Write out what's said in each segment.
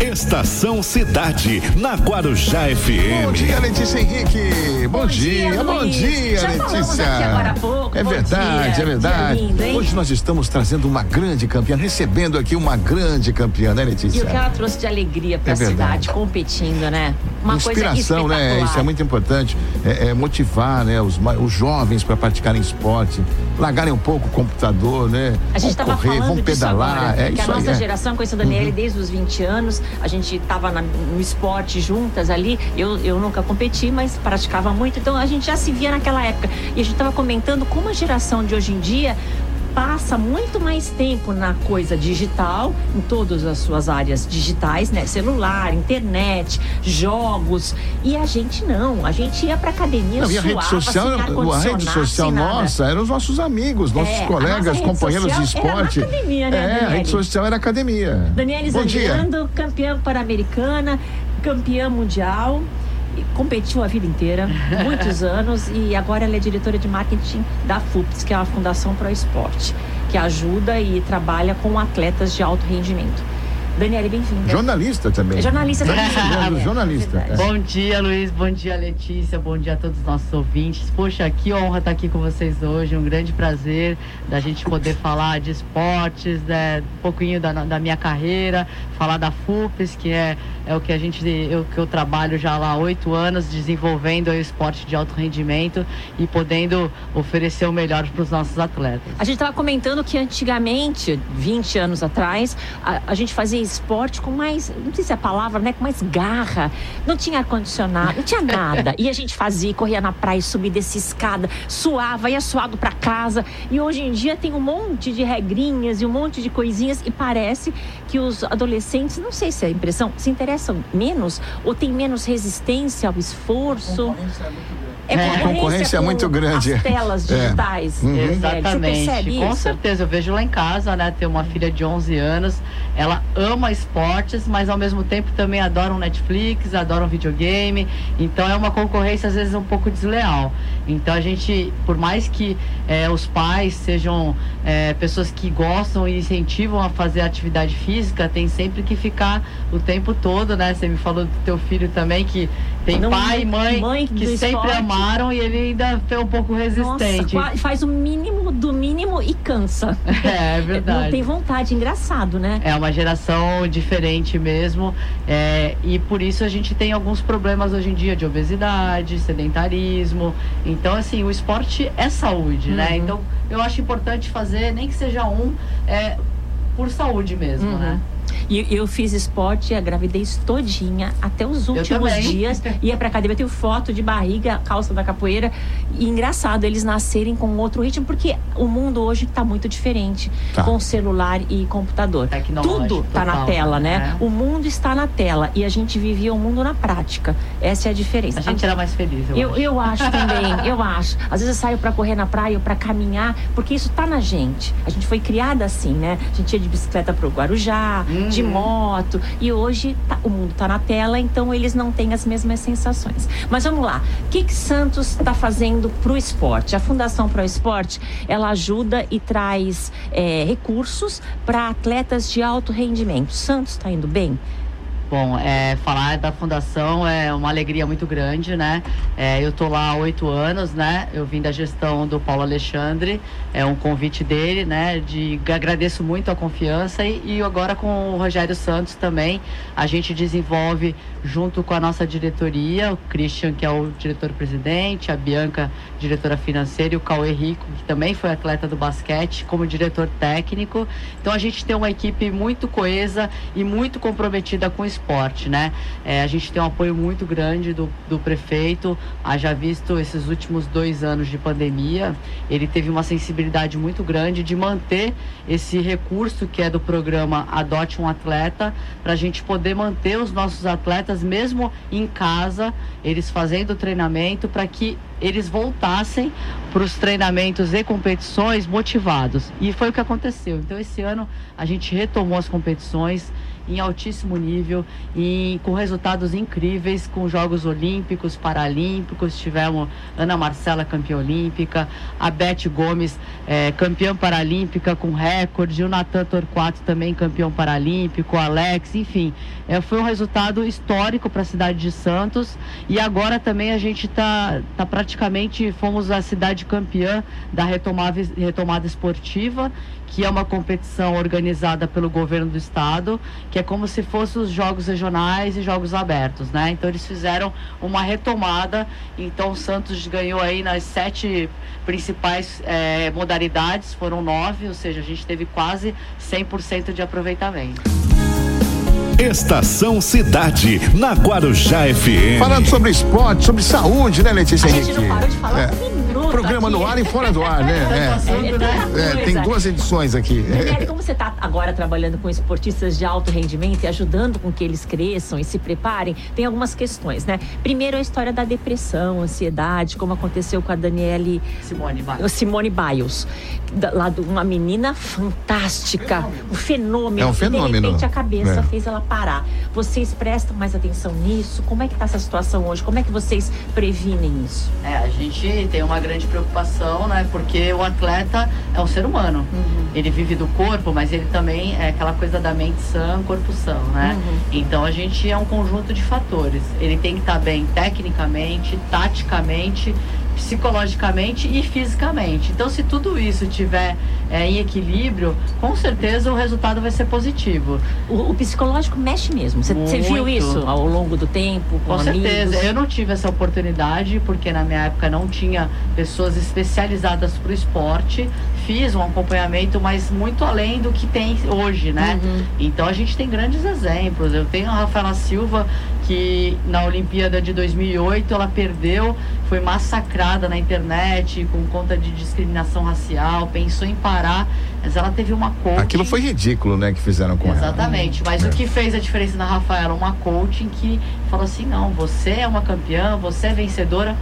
Estação Cidade, na Guarujá FM. Bom dia, Letícia Henrique. Bom, bom dia, dia bom dia, Já Letícia. agora há pouco. É bom verdade, dia. é verdade. Lindo, Hoje nós estamos trazendo uma grande campeã, recebendo aqui uma grande campeã, né, Letícia? E o que ela trouxe de alegria para a é cidade, competindo, né? Uma Inspiração, né? Isso é muito importante. É, é motivar, né, os, os jovens para praticarem esporte, largarem um pouco o computador, né? A gente estava falando vão pedalar. Agora, é, que a nossa aí, geração conhece a Daniela uhum. desde os 20 anos, a gente estava no esporte juntas ali. Eu, eu nunca competi, mas praticava muito, então a gente já se via naquela época. E a gente estava comentando como a geração de hoje em dia passa muito mais tempo na coisa digital, em todas as suas áreas digitais, né? Celular, internet, jogos. E a gente não. A gente ia pra academia, não, suava, a rede social, a rede social nossa eram os nossos amigos, nossos é, colegas, companheiros de esporte. Era academia, né, é, Daniele? a rede social era academia. Daniela Zangrando, campeã pan-americana, campeã mundial competiu a vida inteira, muitos anos, e agora ela é diretora de marketing da FUPS, que é a Fundação Pro Esporte, que ajuda e trabalha com atletas de alto rendimento. Daniela, bem-vinda. Jornalista também. jornalista também. jornalista. É bom dia, Luiz. Bom dia, Letícia. Bom dia a todos os nossos ouvintes. Poxa, que honra estar aqui com vocês hoje. Um grande prazer da gente poder falar de esportes, né, um pouquinho da, da minha carreira, falar da FUPES, que é, é o que a gente, eu, que eu trabalho já lá há oito anos, desenvolvendo o esporte de alto rendimento e podendo oferecer o melhor para os nossos atletas. A gente estava comentando que antigamente, 20 anos atrás, a, a gente fazia esporte com mais, não sei se é a palavra, né? Com mais garra. Não tinha ar-condicionado, não tinha nada. E a gente fazia, corria na praia, subia dessa escada, suava, ia suado para casa. E hoje em dia tem um monte de regrinhas e um monte de coisinhas e parece que os adolescentes, não sei se é a impressão, se interessam menos ou tem menos resistência ao esforço. É, é concorrência, concorrência muito grande. As telas é. digitais. É. Uhum. Exatamente. Com certeza, eu vejo lá em casa, né? Ter uma filha de 11 anos, ela ama esportes, mas ao mesmo tempo também adora um Netflix, adora um videogame. Então é uma concorrência às vezes um pouco desleal. Então a gente, por mais que é, os pais sejam é, pessoas que gostam e incentivam a fazer atividade física, tem sempre que ficar o tempo todo, né? Você me falou do teu filho também que tem Não, pai e mãe, mãe que sempre esporte. amaram e ele ainda foi um pouco resistente. Nossa, faz o mínimo do mínimo e cansa. É, é verdade. Não tem vontade, engraçado, né? É uma geração diferente mesmo. É, e por isso a gente tem alguns problemas hoje em dia de obesidade, sedentarismo. Então, assim, o esporte é saúde, né? uhum. né? Então, eu acho importante fazer, nem que seja um, é, por saúde mesmo, uhum. né? E eu fiz esporte a gravidez todinha, até os últimos dias. Ia pra academia, eu tenho foto de barriga, calça da capoeira. E engraçado eles nascerem com outro ritmo, porque o mundo hoje tá muito diferente. Tá. Com celular e computador. Tudo tá na tela, né? É. O mundo está na tela. E a gente vivia o mundo na prática. Essa é a diferença. A gente era mais feliz, eu, eu acho. Eu acho também, eu acho. Às vezes eu saio pra correr na praia ou pra caminhar, porque isso tá na gente. A gente foi criada assim, né? A gente ia de bicicleta pro Guarujá, hum de uhum. moto. E hoje tá, o mundo está na tela, então eles não têm as mesmas sensações. Mas vamos lá. O que, que Santos está fazendo para o esporte? A Fundação Pro Esporte ela ajuda e traz é, recursos para atletas de alto rendimento. Santos está indo bem? Bom, é, falar da fundação é uma alegria muito grande, né? É, eu tô lá há oito anos, né? Eu vim da gestão do Paulo Alexandre, é um convite dele, né? De agradeço muito a confiança e, e agora com o Rogério Santos também a gente desenvolve junto com a nossa diretoria, o Christian que é o diretor-presidente, a Bianca diretora financeira e o Cauê Rico que também foi atleta do basquete como diretor técnico. Então a gente tem uma equipe muito coesa e muito comprometida com o esporte, né? É, a gente tem um apoio muito grande do, do prefeito, haja visto esses últimos dois anos de pandemia, ele teve uma sensibilidade muito grande de manter esse recurso que é do programa Adote um Atleta, para a gente poder manter os nossos atletas mesmo em casa, eles fazendo treinamento, para que eles voltassem para os treinamentos e competições motivados. E foi o que aconteceu. Então, esse ano a gente retomou as competições em altíssimo nível e com resultados incríveis, com Jogos Olímpicos, Paralímpicos. Tivemos Ana Marcela campeã olímpica, a Beth Gomes é, campeã paralímpica com recorde, o Natan Torquato também campeão paralímpico, Alex, enfim. É, foi um resultado histórico para a cidade de Santos e agora também a gente está tá praticamente, fomos a cidade campeã da retomada, retomada esportiva que é uma competição organizada pelo governo do estado, que é como se fossem os jogos regionais e jogos abertos, né? Então eles fizeram uma retomada, então o Santos ganhou aí nas sete principais é, modalidades, foram nove, ou seja, a gente teve quase 100% de aproveitamento. Estação Cidade, na Guarujá FM. Falando sobre esporte, sobre saúde, né, Letícia Henrique? A gente não parou de falar é. Um Programa aqui. no ar e fora do ar, né? É, é, é tem duas edições aqui. Daniele, como você está agora trabalhando com esportistas de alto rendimento e ajudando com que eles cresçam e se preparem, tem algumas questões, né? Primeiro, a história da depressão, ansiedade, como aconteceu com a Daniele Simone Biles. Simone Biles lá de uma menina fantástica, fenômeno. um fenômeno. É um fenômeno. De repente a cabeça é. fez ela parar. Vocês prestam mais atenção nisso? Como é que está essa situação hoje? Como é que vocês previnem isso? É, a gente tem uma grande preocupação, né? Porque o atleta é um ser humano. Uhum. Ele vive do corpo, mas ele também é aquela coisa da mente sã, corpo são, né? Uhum. Então a gente é um conjunto de fatores. Ele tem que estar tá bem tecnicamente, taticamente psicologicamente e fisicamente. Então, se tudo isso tiver é, em equilíbrio, com certeza o resultado vai ser positivo. O, o psicológico mexe mesmo. Você viu isso ao longo do tempo? Com, com certeza. Eu não tive essa oportunidade porque na minha época não tinha pessoas especializadas para o esporte. Fiz um acompanhamento, mas muito além do que tem hoje, né? Uhum. Então a gente tem grandes exemplos. Eu tenho a Rafaela Silva que na Olimpíada de 2008 ela perdeu, foi massacrada na internet com conta de discriminação racial, pensou em parar, mas ela teve uma coach. Aquilo foi ridículo, né, que fizeram com Exatamente, ela. Exatamente, mas é. o que fez a diferença na Rafaela, uma coaching que falou assim: não, você é uma campeã, você é vencedora.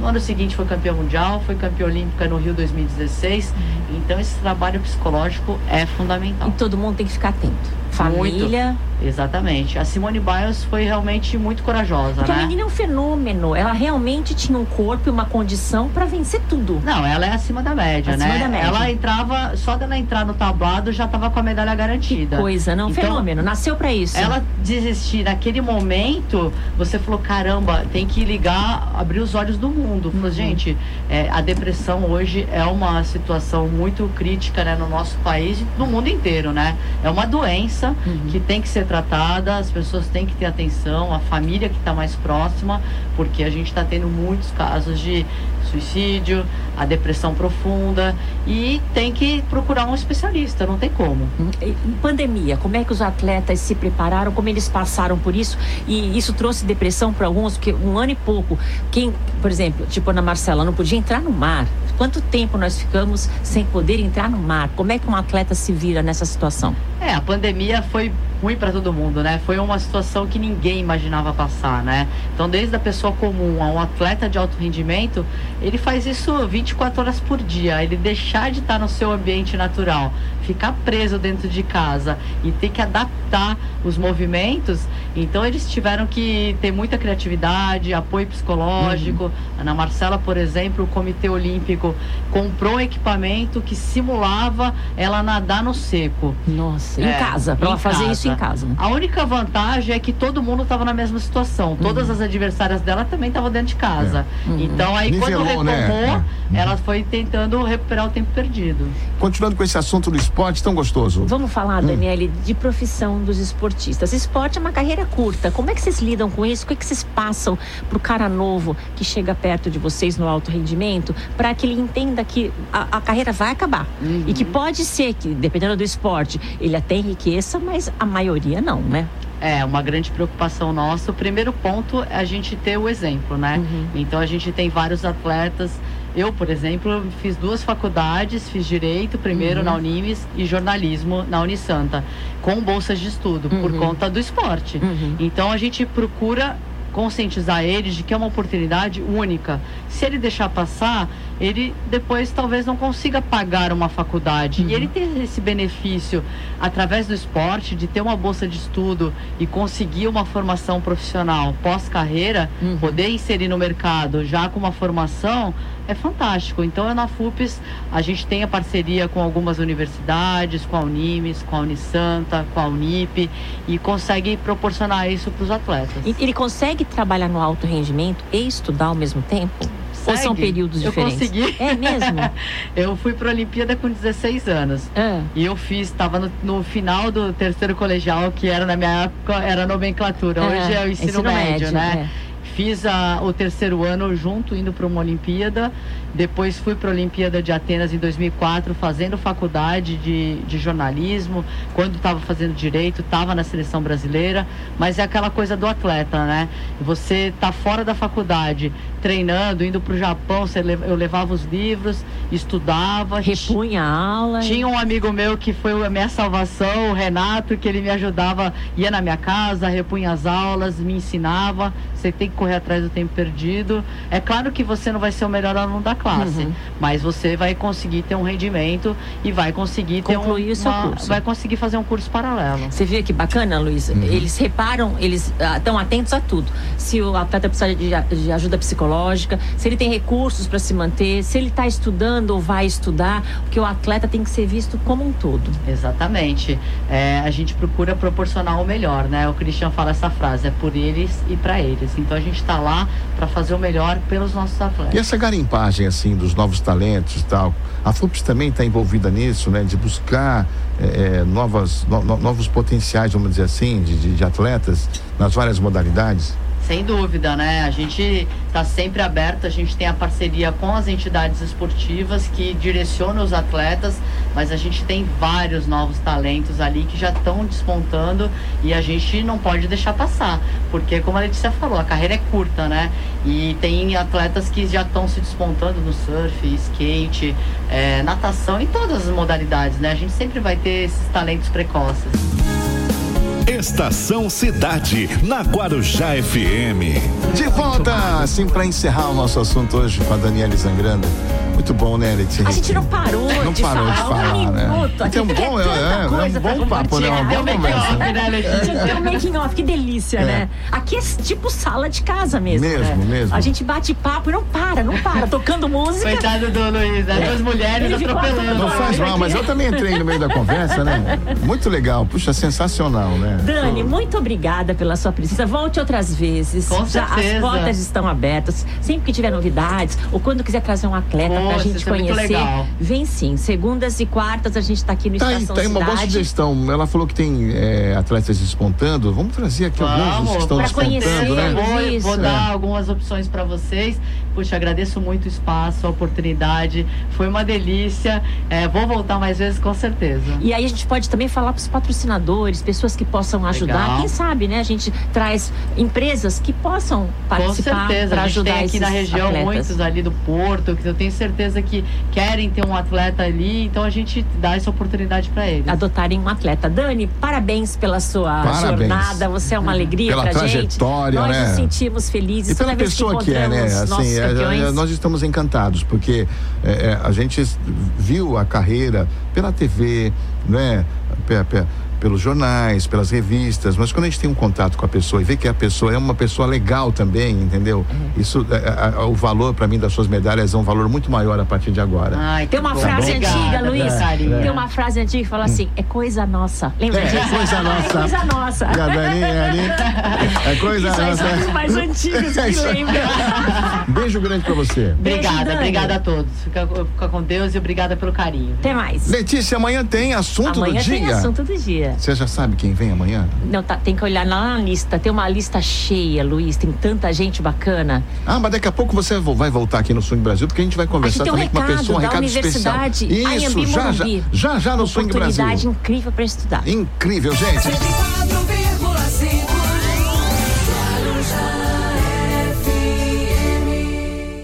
No ano seguinte foi campeã mundial, foi campeã olímpica no Rio 2016. Uhum. Então esse trabalho psicológico é fundamental. E todo mundo tem que ficar atento. Família. Muito. Exatamente. A Simone Biles foi realmente muito corajosa, Porque né? a menina é um fenômeno. Ela realmente tinha um corpo e uma condição para vencer tudo. Não, ela é acima da média, acima né? Da média. Ela entrava, só dela entrar no tablado já tava com a medalha garantida. Que coisa, não? Então, fenômeno. Nasceu para isso. Ela desistir naquele momento, você falou: caramba, tem que ligar, abrir os olhos do mundo. Falou, uhum. gente, é, a depressão hoje é uma situação muito crítica né, no nosso país e no mundo inteiro, né? É uma doença uhum. que tem que ser tratada, as pessoas têm que ter atenção, a família que está mais próxima, porque a gente está tendo muitos casos de suicídio, a depressão profunda e tem que procurar um especialista, não tem como. Em pandemia, como é que os atletas se prepararam, como eles passaram por isso e isso trouxe depressão para alguns, porque um ano e pouco, quem, por exemplo, tipo Ana Marcela, não podia entrar no mar. Quanto tempo nós ficamos sem poder entrar no mar? Como é que um atleta se vira nessa situação? É, a pandemia foi ruim para todo mundo, né? Foi uma situação que ninguém imaginava passar, né? Então, desde a pessoa comum a um atleta de alto rendimento, ele faz isso 24 horas por dia. Ele deixar de estar no seu ambiente natural, ficar preso dentro de casa e ter que adaptar os movimentos. Então, eles tiveram que ter muita criatividade, apoio psicológico. Uhum. Ana Marcela, por exemplo, o Comitê Olímpico comprou um equipamento que simulava ela nadar no seco. Nossa, é, em casa, para ela fazer casa. isso em casa. A única vantagem é que todo mundo estava na mesma situação. Todas uhum. as adversárias dela também estavam dentro de casa. É. Uhum. Então aí Nivelou, quando retomou, né? ela foi tentando recuperar o tempo perdido. Continuando com esse assunto do esporte tão gostoso. Vamos falar, hum. Daniele, de profissão dos esportistas. Esporte é uma carreira curta. Como é que vocês lidam com isso? O que, é que vocês passam para o cara novo que chega perto de vocês no alto rendimento para que ele entenda que a, a carreira vai acabar? Uhum. E que pode ser que, dependendo do esporte, ele até enriqueça, mas a maioria não, né? É, uma grande preocupação nossa. O primeiro ponto é a gente ter o exemplo, né? Uhum. Então a gente tem vários atletas. Eu, por exemplo, fiz duas faculdades, fiz direito primeiro uhum. na Unimes e jornalismo na Unisanta, com bolsas de estudo, uhum. por conta do esporte. Uhum. Então a gente procura conscientizar eles de que é uma oportunidade única. Se ele deixar passar, ele depois talvez não consiga pagar uma faculdade. Uhum. E ele tem esse benefício através do esporte de ter uma bolsa de estudo e conseguir uma formação profissional pós-carreira, uhum. poder inserir no mercado já com uma formação é fantástico. Então, na FUPES, a gente tem a parceria com algumas universidades, com a Unimes, com a Unisanta, com a Unip, e consegue proporcionar isso para os atletas. Ele consegue trabalhar no alto rendimento e estudar ao mesmo tempo? Ou são períodos diferentes? Eu consegui. É mesmo? eu fui para a Olimpíada com 16 anos. É. E eu fiz, estava no, no, final do terceiro colegial, que era na minha época, era nomenclatura. Hoje é o ensino, ensino médio, médio, né? É. Fiz a, o terceiro ano junto, indo para uma Olimpíada. Depois fui para a Olimpíada de Atenas em 2004, fazendo faculdade de, de jornalismo. Quando estava fazendo direito, estava na seleção brasileira. Mas é aquela coisa do atleta, né? Você tá fora da faculdade, treinando, indo para o Japão, eu levava os livros, estudava. Repunha a aula. Tinha um amigo meu que foi a minha salvação, o Renato, que ele me ajudava, ia na minha casa, repunha as aulas, me ensinava. Você tem que correr atrás do tempo perdido. É claro que você não vai ser o melhor aluno da classe, uhum. mas você vai conseguir ter um rendimento e vai conseguir Concluir ter um, o seu curso. vai conseguir fazer um curso paralelo. Você vê que bacana, Luiz? Uhum. Eles reparam, eles estão ah, atentos a tudo. Se o atleta precisa de, de ajuda psicológica, se ele tem recursos para se manter, se ele está estudando ou vai estudar, porque o atleta tem que ser visto como um todo. Exatamente. É, a gente procura proporcionar o melhor, né? O Cristian fala essa frase, é por eles e para eles. Então a gente está lá para fazer o melhor pelos nossos atletas. E essa garimpagem assim dos novos talentos e tal, a FUPS também está envolvida nisso, né? De buscar é, novas, no, novos potenciais, vamos dizer assim, de, de, de atletas nas várias modalidades. Sem dúvida, né? A gente está sempre aberto, a gente tem a parceria com as entidades esportivas que direcionam os atletas, mas a gente tem vários novos talentos ali que já estão despontando e a gente não pode deixar passar, porque como a Letícia falou, a carreira é curta, né? E tem atletas que já estão se despontando no surf, skate, é, natação, em todas as modalidades, né? A gente sempre vai ter esses talentos precoces. Estação Cidade, na Guarujá FM. De volta, assim, para encerrar o nosso assunto hoje com a Daniela Zangranda. Muito bom, né, Letícia? A gente não parou não de parou falar. de falar, um né? Minuto. Então, bom, é, é, é um bom papo, né? Uma boa conversa. Tem um making off, que delícia, é. né? Aqui é tipo sala de casa mesmo. Mesmo, né? mesmo. A gente bate papo e não para, não para, tocando música. Coitado do Luiz, as duas mulheres Ele atropelando. Não faz mal, mas eu também entrei no meio da conversa, né? Muito legal, puxa, sensacional, né? Dani, muito obrigada pela sua presença. Volte outras vezes. Com Já certeza. As portas estão abertas. Sempre que tiver novidades, ou quando quiser trazer um atleta Poxa, pra gente é conhecer legal. Vem sim. Segundas e quartas a gente está aqui no tá Estação aí, tá aí uma boa sugestão. Ela falou que tem é, atletas despontando. Vamos trazer aqui Vamos, alguns que estão despontando, conhecer, né? Vou, vou dar algumas opções para vocês. Puxa, agradeço muito o espaço, a oportunidade. Foi uma delícia. É, vou voltar mais vezes, com certeza. E aí a gente pode também falar para os patrocinadores, pessoas que possam ajudar. Legal. Quem sabe, né? A gente traz empresas que possam participar para ajudar tem aqui na região atletas. muitos ali do Porto, que eu tenho certeza que querem ter um atleta ali, então a gente dá essa oportunidade para eles. Adotarem um atleta. Dani, parabéns pela sua parabéns. jornada. Você é uma alegria pela trajetória, gente. Nós né? nos sentimos felizes. E pela pessoa que, que é, né? Assim, é, é, nós estamos encantados, porque é, é, a gente viu a carreira pela TV, né? Pelos jornais, pelas revistas, mas quando a gente tem um contato com a pessoa e vê que a pessoa é uma pessoa legal também, entendeu? Uhum. Isso, é, é, o valor para mim das suas medalhas é um valor muito maior a partir de agora. Ai, tem uma frase antiga, Luiz. É. Tem uma frase antiga que fala assim: é coisa nossa. Lembra é, disso? É coisa nossa. É coisa nossa. E a Dani, é coisa Isso nossa. É mais antigos que lembra. Beijo grande para você. Obrigada, obrigada a todos. Fica, fica, com Deus e obrigada pelo carinho. Até mais. Letícia, amanhã tem assunto amanhã do dia. Amanhã tem assunto do dia. Você já sabe quem vem amanhã? Não, tá, tem que olhar lá na lista. Tem uma lista cheia, Luiz. Tem tanta gente bacana. Ah, mas daqui a pouco você vai voltar aqui no Swing Brasil, porque a gente vai conversar também um com uma pessoa, um recado especial. Isso, já, já, já, já no Swing Brasil. Oportunidade incrível para estudar. Incrível, gente.